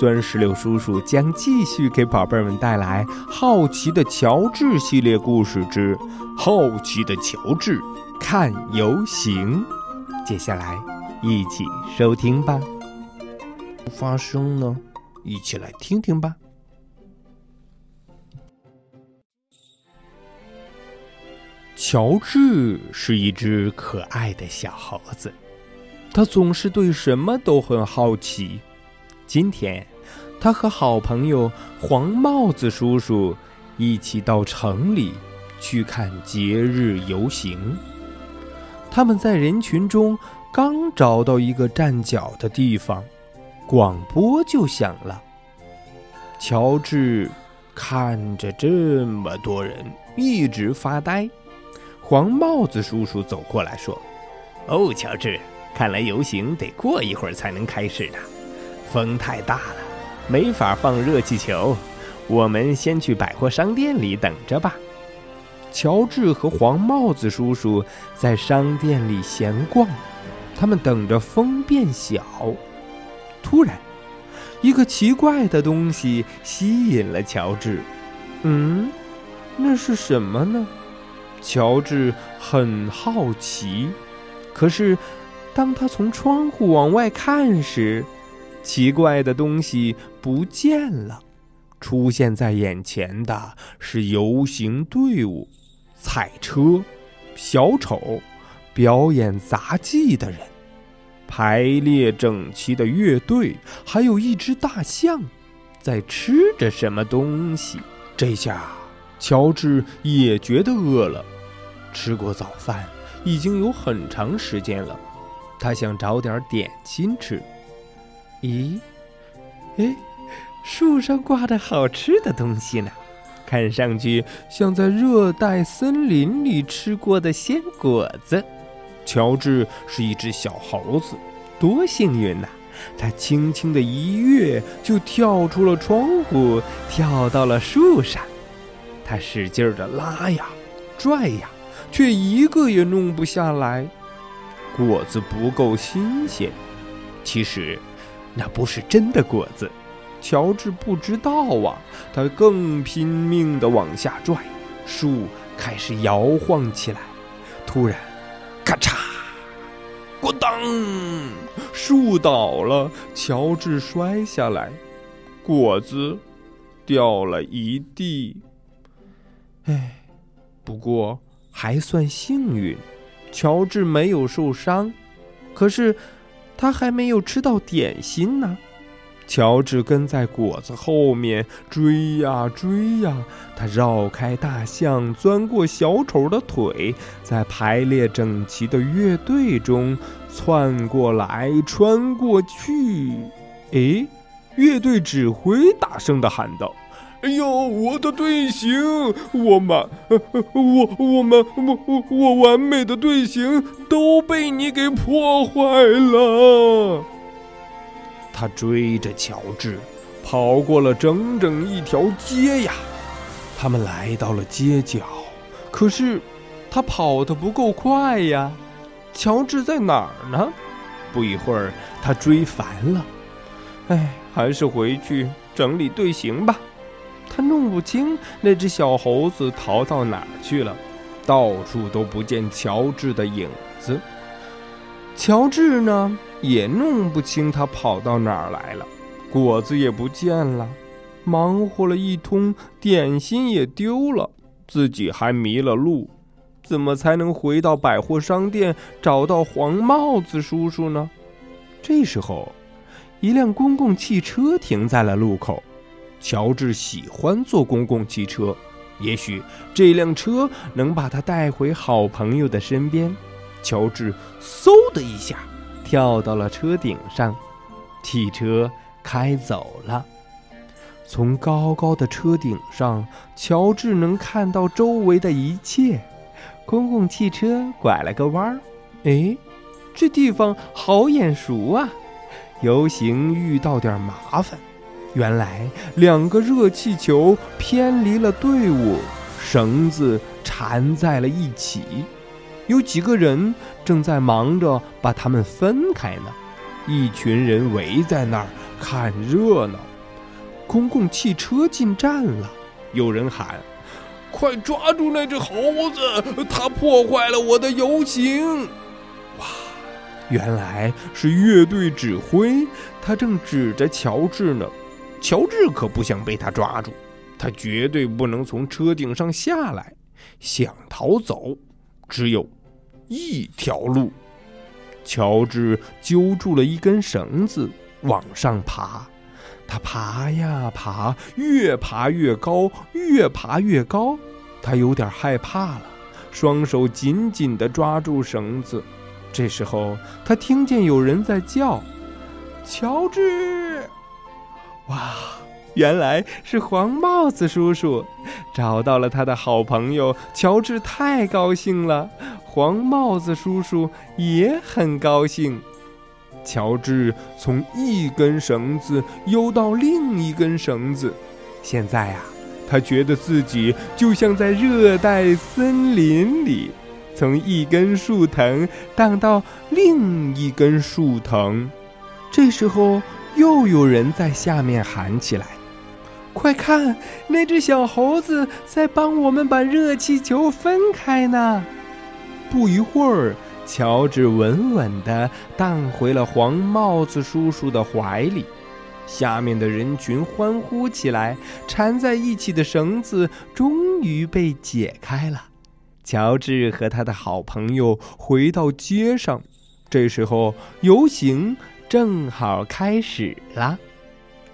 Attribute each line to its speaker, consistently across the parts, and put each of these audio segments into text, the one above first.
Speaker 1: 酸石榴叔叔将继续给宝贝们带来《好奇的乔治》系列故事之《好奇的乔治看游行》。接下来，一起收听吧。发生呢？一起来听听吧。乔治是一只可爱的小猴子，他总是对什么都很好奇。今天，他和好朋友黄帽子叔叔一起到城里去看节日游行。他们在人群中刚找到一个站脚的地方，广播就响了。乔治看着这么多人，一直发呆。黄帽子叔叔走过来说：“
Speaker 2: 哦，乔治，看来游行得过一会儿才能开始呢。”风太大了，没法放热气球。我们先去百货商店里等着吧。
Speaker 1: 乔治和黄帽子叔叔在商店里闲逛，他们等着风变小。突然，一个奇怪的东西吸引了乔治。嗯，那是什么呢？乔治很好奇。可是，当他从窗户往外看时，奇怪的东西不见了，出现在眼前的是游行队伍、彩车、小丑、表演杂技的人、排列整齐的乐队，还有一只大象在吃着什么东西。这下，乔治也觉得饿了。吃过早饭已经有很长时间了，他想找点点心吃。咦，哎，树上挂的好吃的东西呢，看上去像在热带森林里吃过的鲜果子。乔治是一只小猴子，多幸运呐！他轻轻的一跃，就跳出了窗户，跳到了树上。他使劲的拉呀，拽呀，却一个也弄不下来。果子不够新鲜，其实。那不是真的果子，乔治不知道啊。他更拼命地往下拽，树开始摇晃起来。突然，咔嚓，咣当，树倒了，乔治摔下来，果子掉了一地。哎，不过还算幸运，乔治没有受伤。可是。他还没有吃到点心呢，乔治跟在果子后面追呀追呀，他绕开大象，钻过小丑的腿，在排列整齐的乐队中窜过来，穿过去。哎，乐队指挥大声地喊道。哎呦，我的队形，我满，我我们，我我我完美的队形都被你给破坏了。他追着乔治，跑过了整整一条街呀。他们来到了街角，可是他跑得不够快呀。乔治在哪儿呢？不一会儿，他追烦了。哎，还是回去整理队形吧。他弄不清那只小猴子逃到哪儿去了，到处都不见乔治的影子。乔治呢，也弄不清他跑到哪儿来了，果子也不见了，忙活了一通，点心也丢了，自己还迷了路，怎么才能回到百货商店找到黄帽子叔叔呢？这时候，一辆公共汽车停在了路口。乔治喜欢坐公共汽车，也许这辆车能把他带回好朋友的身边。乔治嗖的一下跳到了车顶上，汽车开走了。从高高的车顶上，乔治能看到周围的一切。公共汽车拐了个弯儿，哎，这地方好眼熟啊！游行遇到点麻烦，原来两个热气球偏离了队伍，绳子缠在了一起。有几个人正在忙着把它们分开呢。一群人围在那儿看热闹。公共汽车进站了，有人喊：“快抓住那只猴子，它破坏了我的游行！”哇，原来是乐队指挥，他正指着乔治呢。乔治可不想被他抓住，他绝对不能从车顶上下来。想逃走，只有一条路。乔治揪住了一根绳子，往上爬。他爬呀爬，越爬越高，越爬越高。他有点害怕了，双手紧紧地抓住绳子。这时候，他听见有人在叫：“乔治！”哇，原来是黄帽子叔叔，找到了他的好朋友。乔治太高兴了，黄帽子叔叔也很高兴。乔治从一根绳子游到另一根绳子，现在呀，他觉得自己就像在热带森林里，从一根树藤荡到另一根树藤。这时候，又有人在下面喊起来：“快看，那只小猴子在帮我们把热气球分开呢！”不一会儿。乔治稳稳地荡回了黄帽子叔叔的怀里，下面的人群欢呼起来，缠在一起的绳子终于被解开了。乔治和他的好朋友回到街上，这时候游行正好开始了。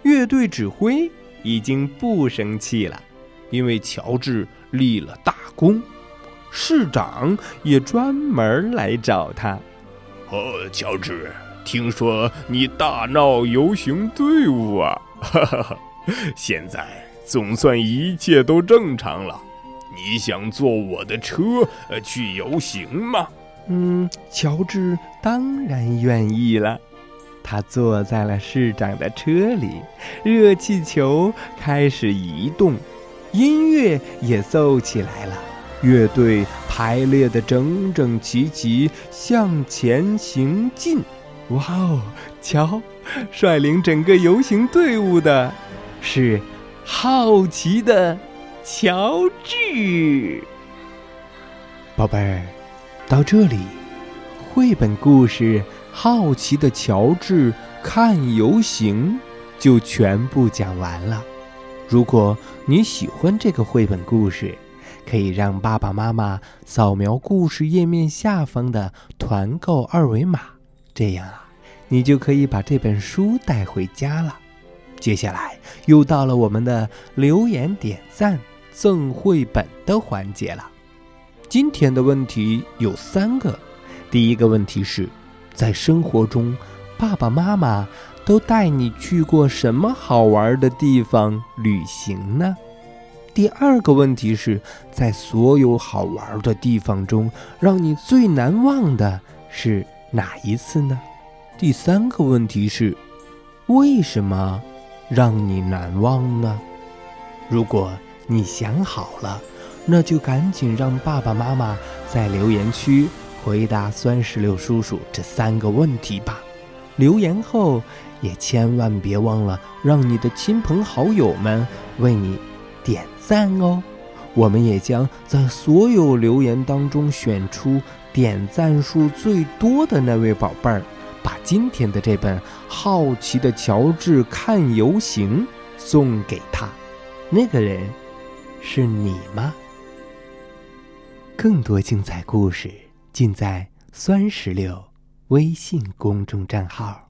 Speaker 1: 乐队指挥已经不生气了，因为乔治立了大功。市长也专门来找他。
Speaker 2: 哦，乔治，听说你大闹游行队伍啊！哈哈哈，现在总算一切都正常了。你想坐我的车去游行吗？
Speaker 1: 嗯，乔治当然愿意了。他坐在了市长的车里，热气球开始移动，音乐也奏起来了。乐队排列的整整齐齐，向前行进。哇哦，瞧，率领整个游行队伍的是好奇的乔治。宝贝儿，到这里，绘本故事《好奇的乔治看游行》就全部讲完了。如果你喜欢这个绘本故事，可以让爸爸妈妈扫描故事页面下方的团购二维码，这样啊，你就可以把这本书带回家了。接下来又到了我们的留言点赞赠绘本的环节了。今天的问题有三个，第一个问题是，在生活中，爸爸妈妈都带你去过什么好玩的地方旅行呢？第二个问题是在所有好玩的地方中，让你最难忘的是哪一次呢？第三个问题是，为什么让你难忘呢？如果你想好了，那就赶紧让爸爸妈妈在留言区回答酸石榴叔叔这三个问题吧。留言后也千万别忘了让你的亲朋好友们为你。点赞哦！我们也将在所有留言当中选出点赞数最多的那位宝贝儿，把今天的这本《好奇的乔治看游行》送给他。那个人是你吗？更多精彩故事尽在酸石榴微信公众账号。